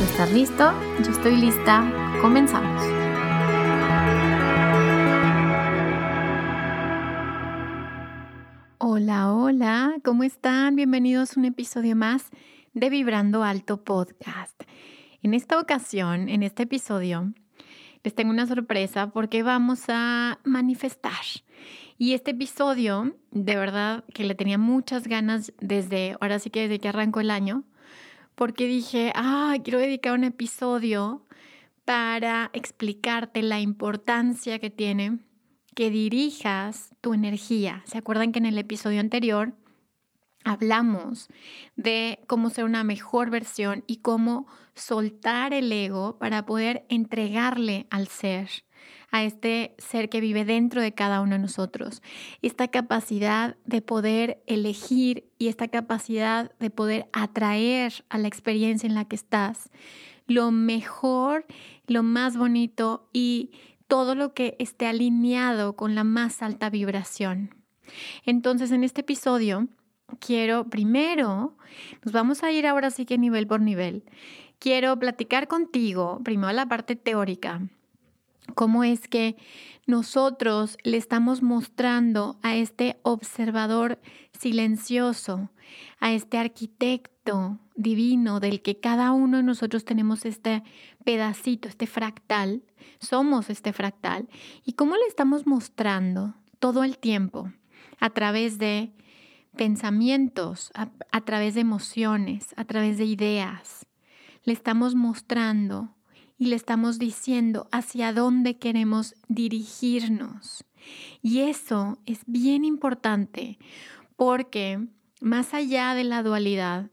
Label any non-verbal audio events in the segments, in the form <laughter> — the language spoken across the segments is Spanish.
Estás listo, yo estoy lista, comenzamos. Hola, hola, ¿cómo están? Bienvenidos a un episodio más de Vibrando Alto Podcast. En esta ocasión, en este episodio, les tengo una sorpresa porque vamos a manifestar. Y este episodio, de verdad que le tenía muchas ganas desde, ahora sí que desde que arrancó el año, porque dije, ah, quiero dedicar un episodio para explicarte la importancia que tiene que dirijas tu energía. ¿Se acuerdan que en el episodio anterior hablamos de cómo ser una mejor versión y cómo soltar el ego para poder entregarle al ser? A este ser que vive dentro de cada uno de nosotros. Esta capacidad de poder elegir y esta capacidad de poder atraer a la experiencia en la que estás lo mejor, lo más bonito y todo lo que esté alineado con la más alta vibración. Entonces, en este episodio, quiero primero, nos vamos a ir ahora sí que nivel por nivel. Quiero platicar contigo, primero la parte teórica, cómo es que nosotros le estamos mostrando a este observador silencioso, a este arquitecto divino del que cada uno de nosotros tenemos este pedacito, este fractal, somos este fractal, y cómo le estamos mostrando todo el tiempo a través de pensamientos, a, a través de emociones, a través de ideas. Le estamos mostrando y le estamos diciendo hacia dónde queremos dirigirnos. Y eso es bien importante porque más allá de la dualidad,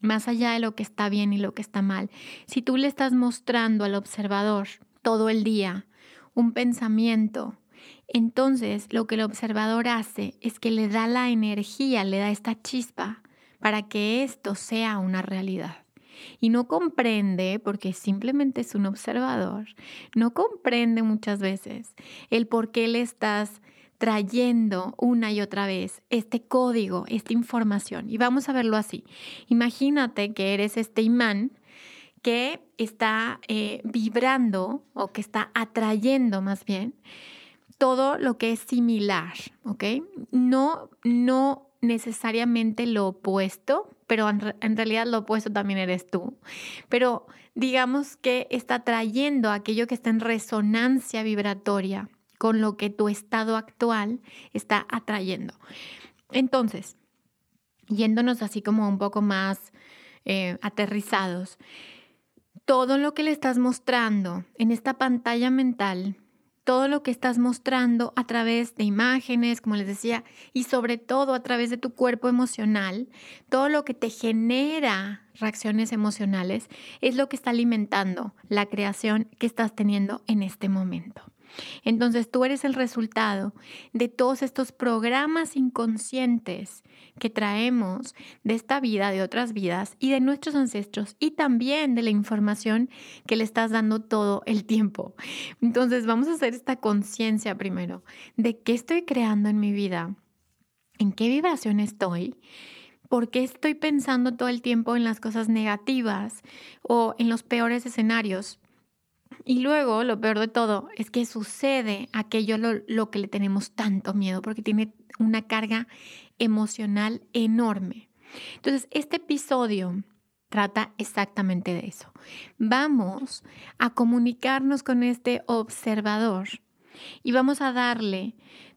más allá de lo que está bien y lo que está mal, si tú le estás mostrando al observador todo el día un pensamiento, entonces lo que el observador hace es que le da la energía, le da esta chispa para que esto sea una realidad y no comprende, porque simplemente es un observador, no comprende muchas veces el por qué le estás trayendo una y otra vez este código, esta información. Y vamos a verlo así. Imagínate que eres este imán que está eh, vibrando o que está atrayendo más bien todo lo que es similar, ¿ok? No, no necesariamente lo opuesto, pero en, realidad lo opuesto también eres tú. Pero digamos que está trayendo aquello que está en resonancia vibratoria con lo que tu estado actual está atrayendo. Entonces, yéndonos así como un poco más eh, aterrizados, todo lo que le estás mostrando en esta pantalla mental todo lo que estás mostrando a través de imágenes, como les decía, y sobre todo a través de tu cuerpo emocional, todo lo que te genera reacciones emocionales es lo que está alimentando la creación que estás teniendo en este momento. Entonces tú eres el resultado de todos estos programas inconscientes que traemos de esta vida, de otras vidas y de nuestros ancestros y también de la información que le estás dando todo el tiempo. Entonces vamos a hacer esta conciencia primero de qué estoy creando en mi vida, en qué vibración estoy. ¿Por qué estoy pensando todo el tiempo en las cosas negativas o en los peores escenarios? Y luego, lo peor de todo, es que sucede aquello lo, que le tenemos tanto miedo, porque tiene una carga emocional enorme. Entonces, este episodio trata exactamente de eso. Vamos a comunicarnos con este observador y vamos a darle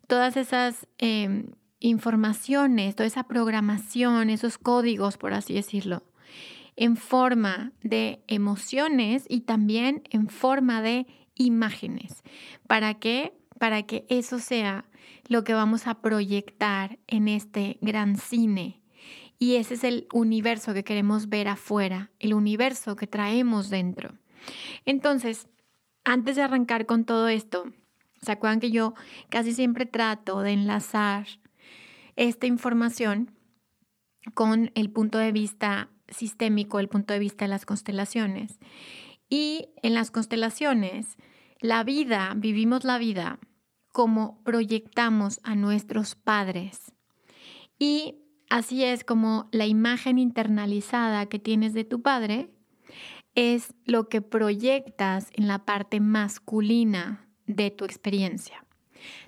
todas esas em, informaciones, toda esa programación, esos códigos, por así decirlo, en forma de emociones y también en forma de imágenes. ¿Para qué? Para que eso sea lo que vamos a proyectar en este gran cine. Y ese es el universo que queremos ver afuera, el universo que traemos dentro. Entonces, antes de arrancar con todo esto, ¿se acuerdan que yo casi siempre trato de enlazar esta información con el punto de vista sistémico, el punto de vista de las constelaciones? Y en las constelaciones, la vida, vivimos la vida como proyectamos a nuestros padres. Y así es como la imagen internalizada que tienes de tu padre es lo que proyectas en la parte masculina de tu experiencia.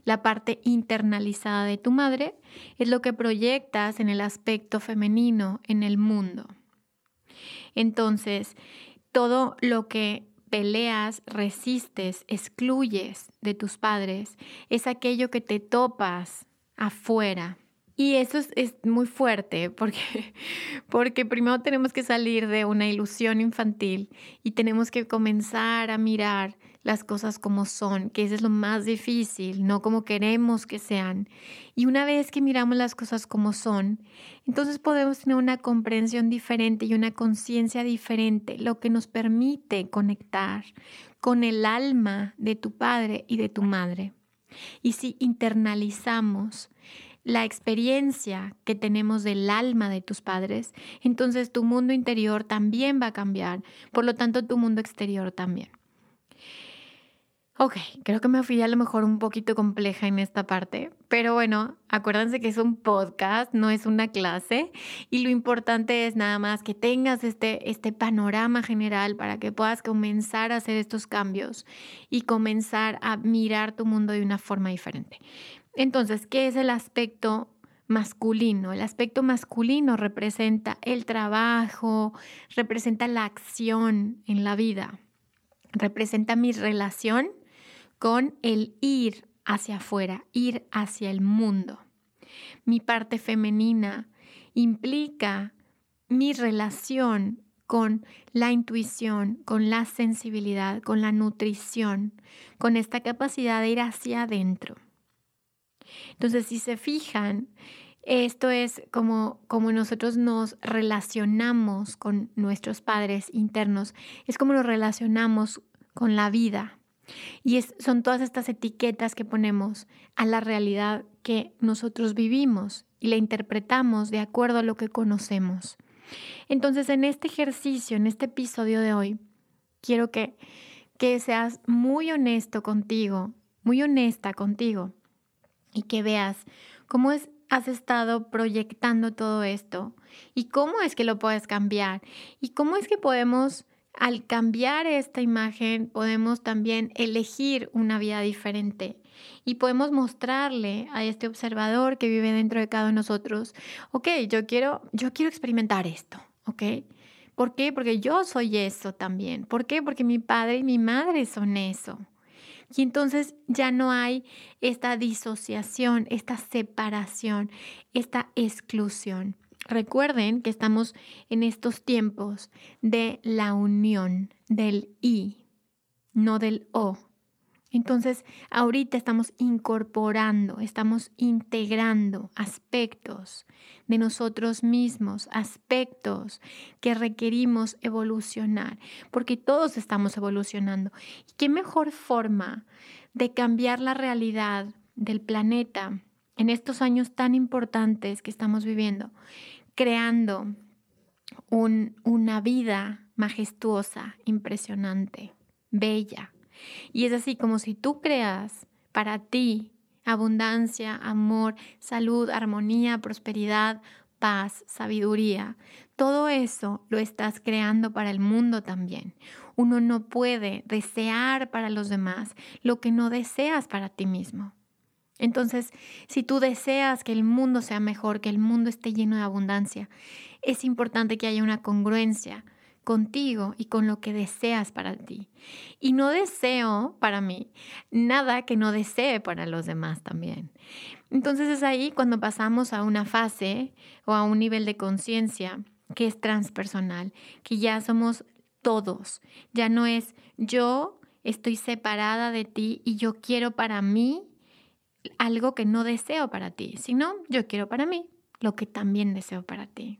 La parte internalizada de tu madre es lo que proyectas en el aspecto femenino en el mundo. Entonces, todo lo que peleas, resistes, excluyes de tus padres, es aquello que te topas afuera. Y eso es, muy fuerte porque, <laughs> porque primero tenemos que salir de una ilusión infantil y tenemos que comenzar a mirar las cosas como son, que eso es lo más difícil, no como queremos que sean. Y una vez que miramos las cosas como son, entonces podemos tener una comprensión diferente y una conciencia diferente, lo que nos permite conectar con el alma de tu padre y de tu madre. Y si internalizamos la experiencia que tenemos del alma de tus padres, entonces tu mundo interior también va a cambiar, por lo tanto tu mundo exterior también. Ok, creo que me fui a lo mejor un poquito compleja en esta parte, pero bueno, acuérdense que es un podcast, no es una clase y lo importante es nada más que tengas este, este panorama general para que puedas comenzar a hacer estos cambios y comenzar a mirar tu mundo de una forma diferente. Entonces, ¿qué es el aspecto masculino? El aspecto masculino representa el trabajo, representa la acción en la vida, representa mi relación con el ir hacia afuera, ir hacia el mundo. Mi parte femenina implica mi relación con la intuición, con la sensibilidad, con la nutrición, con esta capacidad de ir hacia adentro. Entonces, si se fijan, esto es como, como nosotros nos relacionamos con nuestros padres internos, es como nos relacionamos con la vida. Y son todas estas etiquetas que ponemos a la realidad que nosotros vivimos y la interpretamos de acuerdo a lo que conocemos. Entonces, en este ejercicio, en este episodio de hoy, quiero que, que seas muy honesto contigo, muy honesta contigo y que veas cómo es, has estado proyectando todo esto y cómo es que lo puedes cambiar y cómo es que podemos al cambiar esta imagen podemos también elegir una vida diferente y podemos mostrarle a este observador que vive dentro de cada uno de nosotros, ok, yo quiero, yo quiero experimentar esto, ok. ¿Por qué? Porque yo soy eso también. ¿Por qué? Porque mi padre y mi madre son eso. Y entonces ya no hay esta disociación, esta separación, esta exclusión. Recuerden que estamos en estos tiempos de la unión del I, no del O. Entonces, ahorita estamos incorporando, estamos integrando aspectos de nosotros mismos, aspectos que requerimos evolucionar, porque todos estamos evolucionando. ¿Y qué mejor forma de cambiar la realidad del planeta en estos años tan importantes que estamos viviendo creando una vida majestuosa, impresionante, bella. Y es así como si tú creas para ti abundancia, amor, salud, armonía, prosperidad, paz, sabiduría. Todo eso lo estás creando para el mundo también. Uno no puede desear para los demás lo que no deseas para ti mismo. Entonces, si tú deseas que el mundo sea mejor, que el mundo esté lleno de abundancia, es importante que haya una congruencia contigo y con lo que deseas para ti. Y no deseo para mí nada que no desee para los demás también. Entonces es ahí cuando pasamos a una fase o a un nivel de conciencia que es transpersonal, que ya somos todos, ya no es yo estoy separada de ti y yo quiero para mí algo que no deseo para ti, sino yo quiero para mí lo que también deseo para ti.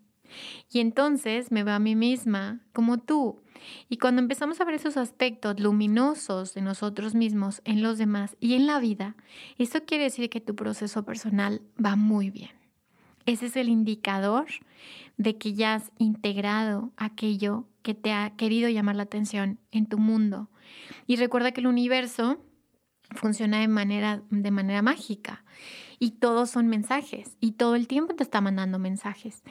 Y entonces me veo a mí misma como tú. Y cuando empezamos a ver esos aspectos luminosos de nosotros mismos en los demás y en la vida, eso quiere decir que tu proceso personal va muy bien. Ese es el indicador de que ya has integrado aquello que te ha querido llamar la atención en tu mundo. Y recuerda que el universo funciona de manera, de manera mágica y todos son mensajes y todo el tiempo te está mandando mensajes.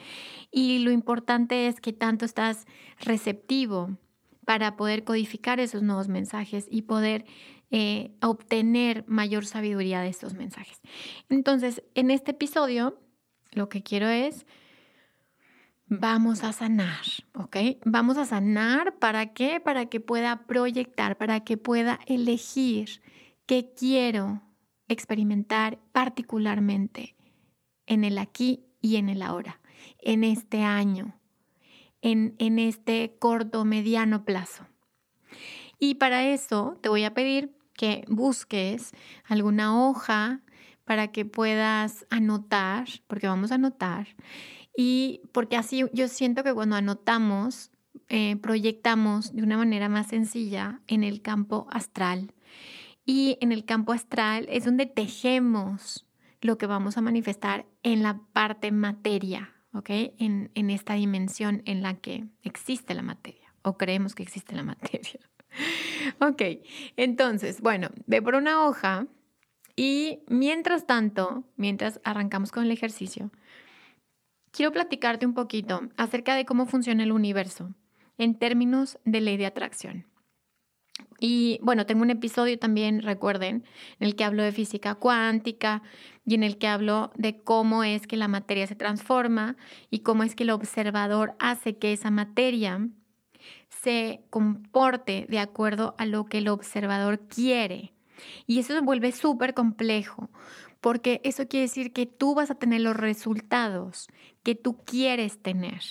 Y lo importante es que tanto estás receptivo para poder codificar esos nuevos mensajes y poder eh, obtener mayor sabiduría de estos mensajes. Entonces, en este episodio, lo que quiero es, vamos a sanar, ¿ok? Vamos a sanar, ¿para qué? Para que pueda proyectar, para que pueda elegir qué quiero experimentar particularmente en el aquí y en el ahora, en este año, en, en este corto, mediano plazo. Y para eso te voy a pedir que busques alguna hoja para que puedas anotar, porque vamos a anotar, y porque así yo siento que cuando anotamos, eh, proyectamos de una manera más sencilla en el campo astral y en el campo astral es donde tejemos lo que vamos a manifestar en la parte materia, ¿ok? En, en esta dimensión en la que existe la materia o creemos que existe la <laughs> materia. ok, entonces, bueno, ve por una hoja y mientras tanto, mientras arrancamos con el ejercicio, quiero platicarte un poquito acerca de cómo funciona el universo en términos de ley de atracción. Y bueno, tengo un episodio también, recuerden, en el que hablo de física cuántica y en el que hablo de cómo es que la materia se transforma y cómo es que el observador hace que esa materia se comporte de acuerdo a lo que el observador quiere. Y eso se vuelve súper complejo, porque eso quiere decir que tú vas a tener los resultados que tú quieres tener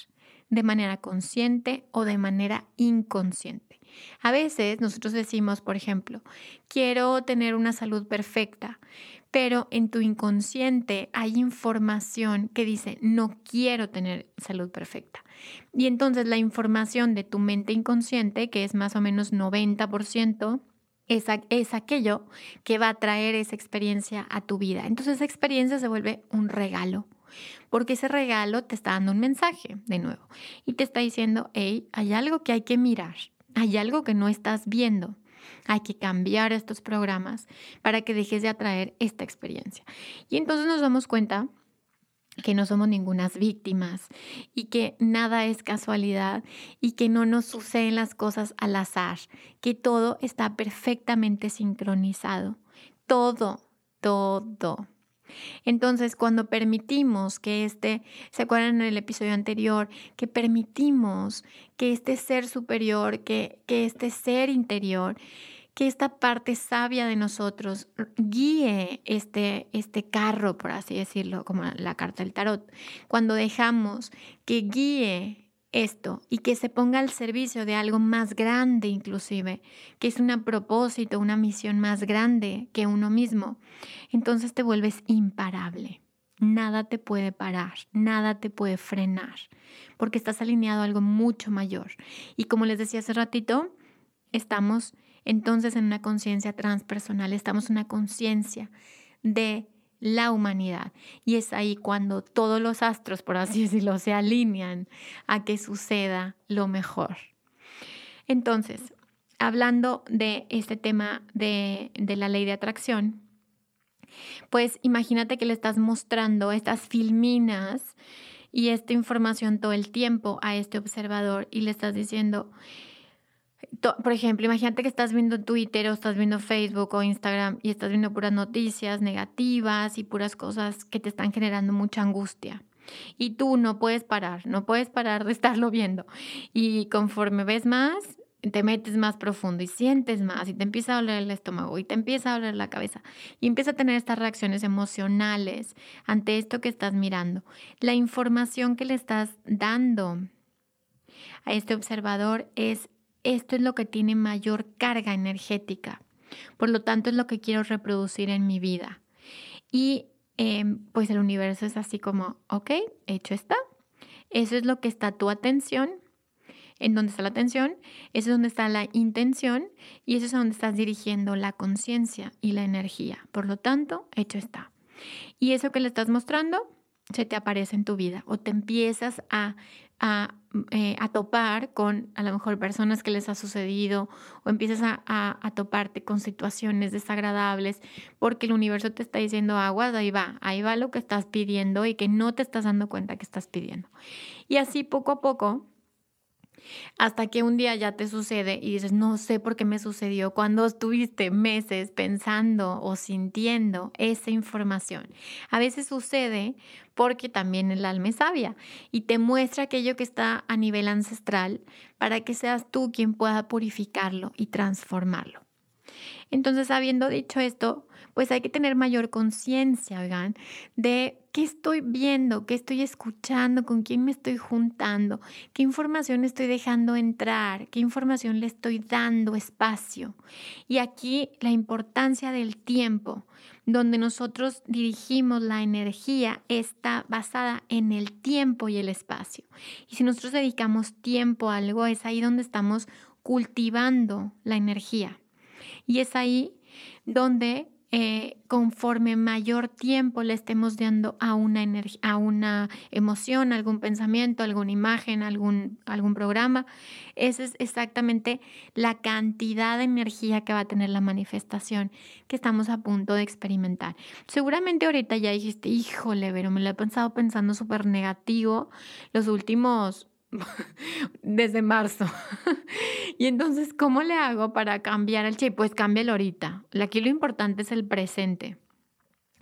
de manera consciente o de manera inconsciente. A veces nosotros decimos, por ejemplo, quiero tener una salud perfecta, pero en tu inconsciente hay información que dice, no quiero tener salud perfecta. Y entonces la información de tu mente inconsciente, que es más o menos 90%, es, es, aquello que va a traer esa experiencia a tu vida. Entonces esa experiencia se vuelve un regalo, porque ese regalo te está dando un mensaje de nuevo y te está diciendo, hey, hay algo que hay que mirar, hay algo que no estás viendo. Hay que cambiar estos programas para que dejes de atraer esta experiencia. Y entonces nos damos cuenta que no somos ningunas víctimas y que nada es casualidad y que no nos suceden las cosas al azar, que todo está perfectamente sincronizado. Todo, todo. Entonces, cuando permitimos que este, ¿se acuerdan en el episodio anterior? Que permitimos que este ser superior, que, que este ser interior, que esta parte sabia de nosotros guíe este, este carro, por así decirlo, como la carta del tarot. Cuando dejamos que guíe esto y que se ponga al servicio de algo más grande inclusive, que es un propósito, una misión más grande que uno mismo, entonces te vuelves imparable. Nada te puede parar, nada te puede frenar, porque estás alineado a algo mucho mayor. Y como les decía hace ratito, estamos entonces en una conciencia transpersonal, estamos en una conciencia de la humanidad. Y es ahí cuando todos los astros, por así <laughs> decirlo, se alinean a que suceda lo mejor. Entonces, hablando de este tema de, de la ley de atracción, pues imagínate que le estás mostrando estas filminas y esta información todo el tiempo a este observador y le estás diciendo, por ejemplo, imagínate que estás viendo Twitter o estás viendo Facebook o Instagram y estás viendo puras noticias negativas y puras cosas que te están generando mucha angustia. Y tú no puedes parar, no puedes parar de estarlo viendo. Y conforme ves más, te metes más profundo y sientes más y te empieza a doler el estómago y te empieza a doler la cabeza y empieza a tener estas reacciones emocionales ante esto que estás mirando. La información que le estás dando a este observador es esto es lo que tiene mayor carga energética. Por lo tanto, es lo que quiero reproducir en mi vida. Y em, pues el universo es así como, ok, hecho está. Eso es lo que está tu atención. En donde está la atención, eso es donde está la intención y eso es donde estás dirigiendo la conciencia y la energía. Por lo tanto, hecho está. Y eso que le estás mostrando se te aparece en tu vida o te empiezas a eh, a, topar con a lo mejor personas que les ha sucedido o empiezas a, a, toparte con situaciones desagradables porque el universo te está diciendo aguas, ahí va, ahí va lo que estás pidiendo y que no te estás dando cuenta que estás pidiendo. Y así poco a poco hasta que un día ya te sucede y dices, no sé por qué me sucedió, cuando estuviste meses pensando o sintiendo esa información. A veces sucede porque también el alma es sabia y te muestra aquello que está a nivel ancestral para que seas tú quien pueda purificarlo y transformarlo. Entonces, habiendo dicho esto, pues hay que tener mayor conciencia, oigan, de qué estoy viendo, qué estoy escuchando, con quién me estoy juntando, qué información estoy dejando entrar, qué información le estoy dando espacio. Y aquí la importancia del tiempo, donde nosotros dirigimos la energía, está basada en el tiempo y el espacio. Y si nosotros dedicamos tiempo a algo, es ahí donde estamos cultivando la energía. Y es ahí donde eh, conforme mayor tiempo le estemos dando a una, a una emoción, algún pensamiento, alguna imagen, algún, algún programa, esa es exactamente la cantidad de energía que va a tener la manifestación que estamos a punto de experimentar. Seguramente ahorita ya dijiste, híjole, pero me lo he pensado pensando súper negativo los últimos <laughs> desde marzo. <laughs> y entonces, ¿cómo le hago para cambiar el chip? Pues cámbialo ahorita. Aquí lo importante es el presente.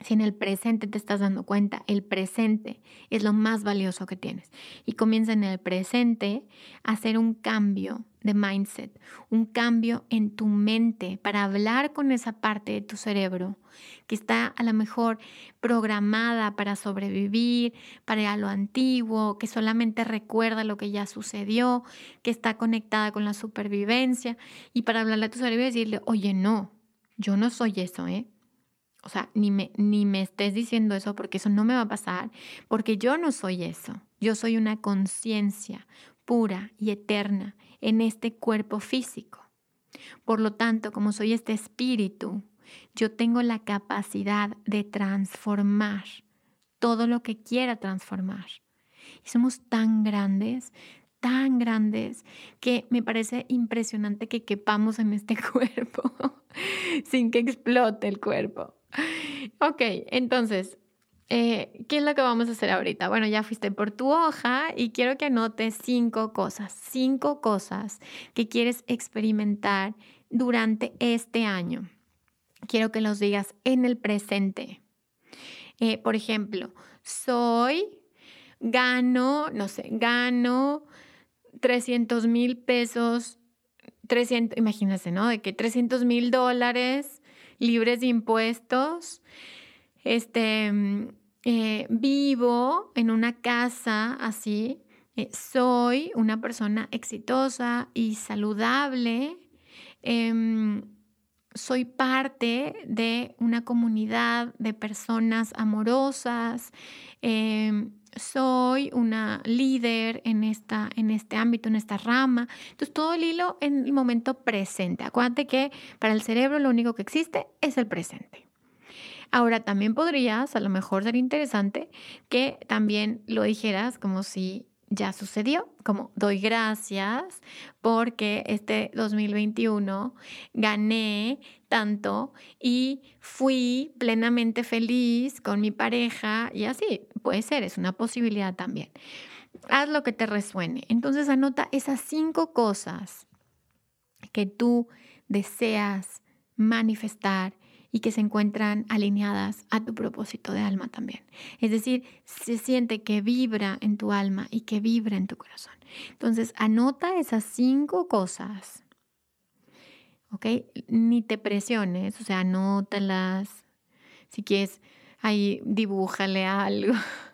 Si en el presente te estás dando cuenta, el presente es lo más valioso que tienes. Y comienza en el presente a hacer un cambio de mindset, un cambio en tu mente para hablar con esa parte de tu cerebro que está a lo mejor programada para sobrevivir, para a lo antiguo, que solamente recuerda lo que ya sucedió, que está conectada con la supervivencia y para hablarle a tu cerebro y decirle, oye, no, yo no soy eso, ¿eh? O sea, ni me, ni me estés diciendo eso porque eso no me va a pasar, porque yo no soy eso. Yo soy una conciencia pura y eterna en este cuerpo físico. Por lo tanto, como soy este espíritu, yo tengo la capacidad de transformar todo lo que quiera transformar. Y somos tan grandes, tan grandes, que me parece impresionante que quepamos en este <laughs> cuerpo sin que explote el cuerpo. Ok, entonces, eh, ¿qué es lo que vamos a hacer ahorita? Bueno, ya fuiste por tu hoja y quiero que anotes cinco cosas, cinco cosas que quieres experimentar durante este año. Quiero que los digas en el presente. Eh, por ejemplo, soy, gano, no sé, gano 300 mil pesos, 300, imagínate, ¿no? De que 300 mil dólares libres de impuestos. Este, eh, vivo en una casa así. Eh, soy una persona exitosa y saludable. Em, soy parte de una comunidad de personas amorosas. Em, soy una líder en, esta, en este ámbito, en esta rama. Entonces, todo el hilo en el momento presente. Acuérdate que para el cerebro lo único que existe es el presente. Ahora, también podrías, a lo mejor ser interesante, que también lo dijeras como si ya sucedió, como doy gracias porque este 2021 gané tanto y fui plenamente feliz con mi pareja y así, puede ser, es una posibilidad también. Haz lo que te resuene. Entonces anota esas cinco cosas que tú deseas manifestar y que se encuentran alineadas a tu propósito de alma también. Es decir, se siente que vibra en tu alma y que vibra en tu corazón. Entonces, anota esas cinco cosas. ¿Ok? Ni te presiones, o sea, anótalas. Si quieres, ahí dibújale algo. <laughs>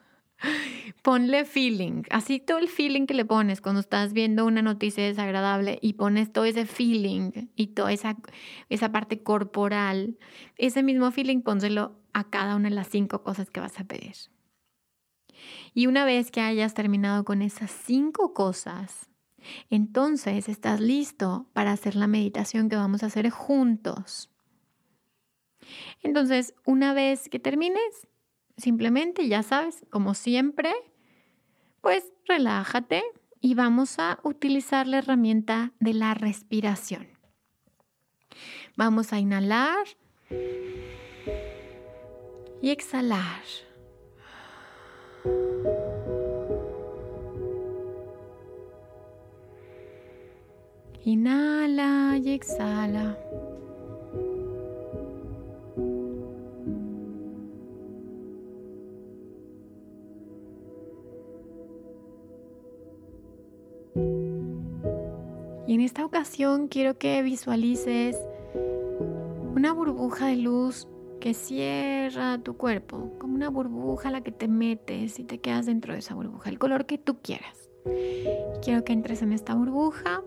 Ponle feeling, así todo el feeling que le pones cuando estás viendo una noticia desagradable y pones todo ese feeling y toda esa, esa parte corporal, ese mismo feeling pónselo a cada una de las cinco cosas que vas a pedir. Y una vez que hayas terminado con esas cinco cosas, entonces estás listo para hacer la meditación que vamos a hacer juntos. Entonces, una vez que termines, simplemente, ya sabes, como siempre, pues relájate y vamos a utilizar la herramienta de la respiración. Vamos a inhalar y exhalar. Inhala y exhala. Y en esta ocasión quiero que visualices una burbuja de luz que cierra tu cuerpo, como una burbuja a la que te metes y te quedas dentro de esa burbuja, el color que tú quieras. Quiero que entres en esta burbuja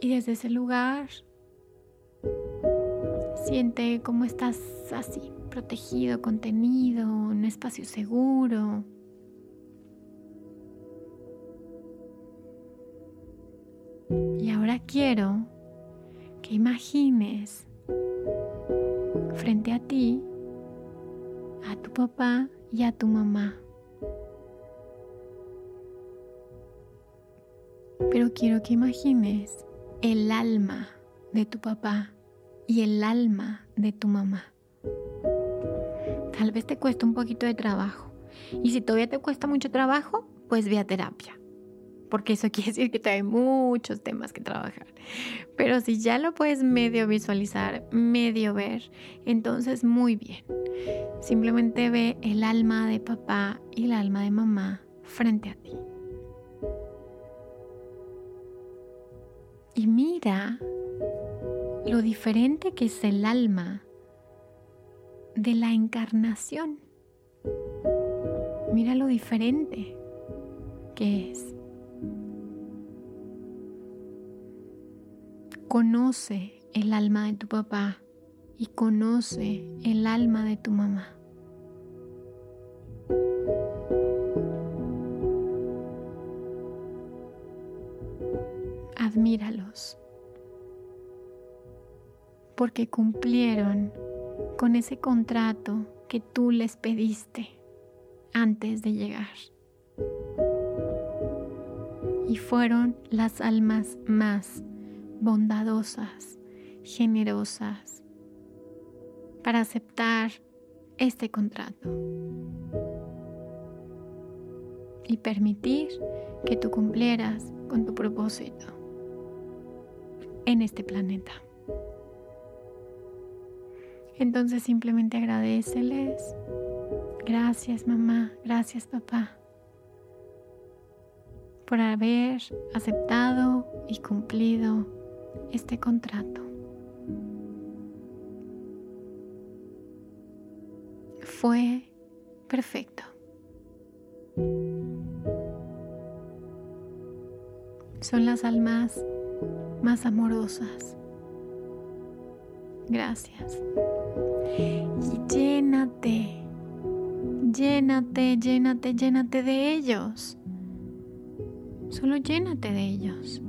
y desde ese lugar siente cómo estás así, protegido, contenido, en un espacio seguro. Y ahora quiero que imagines frente a ti a tu papá y a tu mamá. Pero quiero que imagines el alma de tu papá y el alma de tu mamá. Tal vez te cuesta un poquito de trabajo. Y si todavía te cuesta mucho trabajo, pues ve a terapia porque eso <laughs> quiere decir que te hay muchos temas que trabajar. Pero si ya lo puedes medio visualizar, medio ver, entonces muy bien. Simplemente ve el alma de papá y el alma de mamá frente a ti. Y mira lo diferente que es el alma de la encarnación. Mira lo diferente que es. Conoce el alma de tu papá y conoce el alma de tu mamá. Admíralos porque cumplieron con ese contrato que tú les pediste antes de llegar. Y fueron las almas más bondadosas, generosas, para aceptar este contrato y permitir que tú cumplieras con tu propósito en este planeta. Entonces simplemente agradeceles. Gracias mamá, gracias papá por haber aceptado y cumplido este contrato. Fue perfecto. Son las almas más amorosas. Gracias. Y llénate, llénate, llénate, llénate de ellos. Solo llénate de ellos.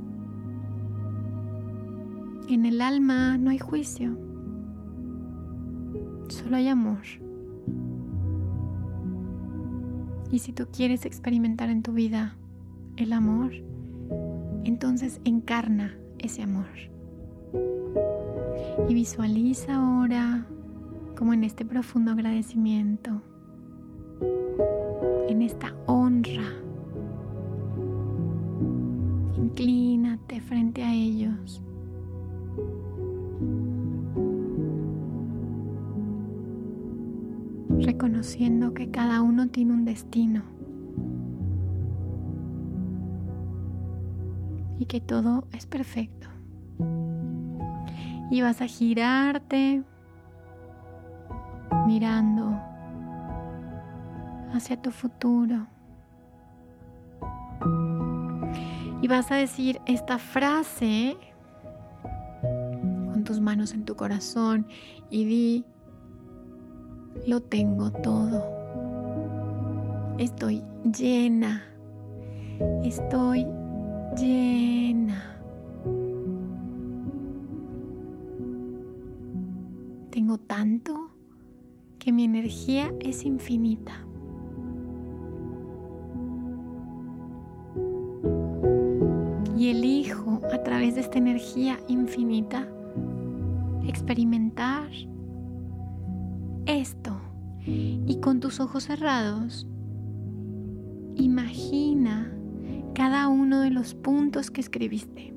En el alma no hay juicio, solo hay amor. Y si tú quieres experimentar en tu vida el amor, entonces encarna ese amor. Y visualiza ahora como en este profundo agradecimiento, en esta honra Inclínate frente a ellos. Reconociendo que cada uno tiene un destino. Y que todo es perfecto. Y vas a girarte mirando hacia tu futuro. Y vas a decir esta frase con tus manos en tu corazón y di, lo tengo todo. Estoy llena. Estoy llena. Tengo tanto que mi energía es infinita. Y elijo a través de esta energía infinita experimentar esto. Y con tus ojos cerrados, imagina cada uno de los puntos que escribiste.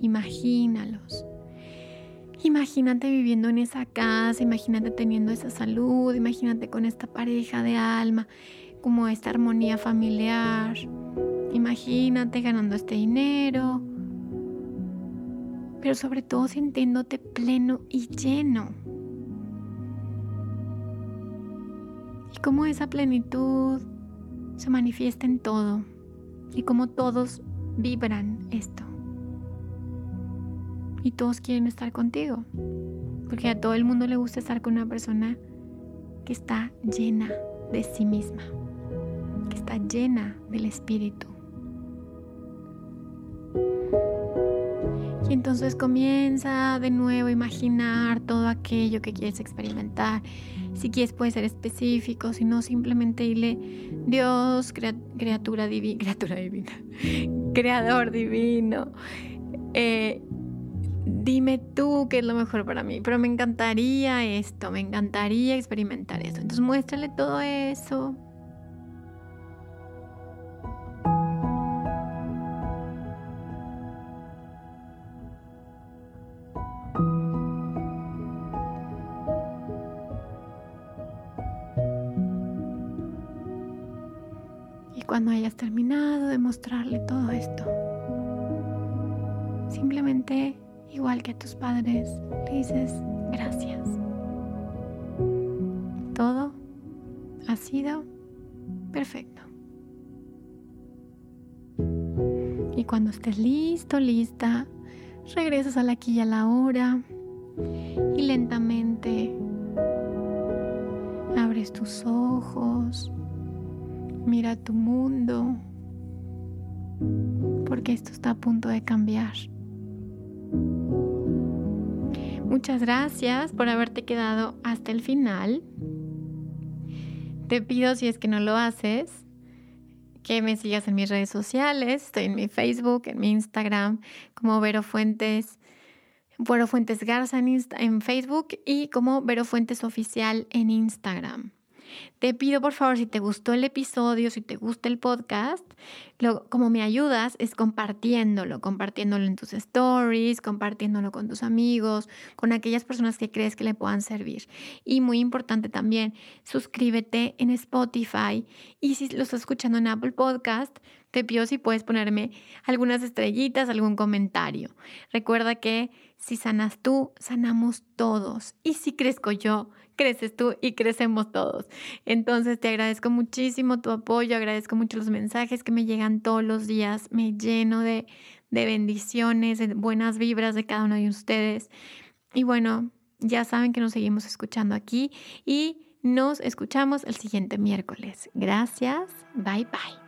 Imagínalos. Imagínate viviendo en esa casa, imagínate teniendo esa salud, imagínate con esta pareja de alma, como esta armonía familiar. Imagínate ganando este dinero, pero sobre todo sintiéndote pleno y lleno. Cómo esa plenitud se manifiesta en todo y cómo todos vibran esto. Y todos quieren estar contigo, porque a todo el mundo le gusta estar con una persona que está llena de sí misma, que está llena del espíritu. Y entonces comienza de nuevo a imaginar todo aquello que quieres experimentar. Si quieres puede ser específico, si no simplemente dile Dios, <laughs> criatura, divina, creador divino. Eh, dime tú qué es lo mejor para mí, pero me encantaría esto, me encantaría experimentar esto. Entonces muéstrale todo eso, cuando hayas terminado de mostrarle todo esto, simplemente, igual que a tus padres, le dices gracias. Todo ha sido perfecto. Y cuando estés listo, lista, regresas a la y a la hora y lentamente abres tus ojos Mira tu mundo, porque esto está a punto de cambiar. Muchas gracias por haberte quedado hasta el final. Te pido, si es que no lo haces, que me sigas en mis redes sociales. Estoy en mi Facebook, en mi Instagram, como Vero Fuentes, Vero Fuentes Garza en, en Facebook y como Vero Fuentes Oficial en Instagram. Te pido por favor, si te gustó el episodio, si te gusta el podcast, lo, como me ayudas es compartiéndolo, compartiéndolo en tus stories, compartiéndolo con tus amigos, con aquellas personas que crees que le puedan servir. Y muy importante también, suscríbete en Spotify y si lo estás escuchando en Apple Podcast, te pido si puedes ponerme algunas estrellitas, algún comentario. Recuerda que si sanas tú, sanamos todos. Y si crezco yo, creces tú y crecemos todos. Entonces te agradezco muchísimo tu apoyo, agradezco mucho los mensajes que me llegan todos los días, me lleno de, de bendiciones, de buenas vibras de cada uno de ustedes. Y bueno, ya saben que nos seguimos escuchando aquí y nos escuchamos el siguiente miércoles. Gracias, bye bye.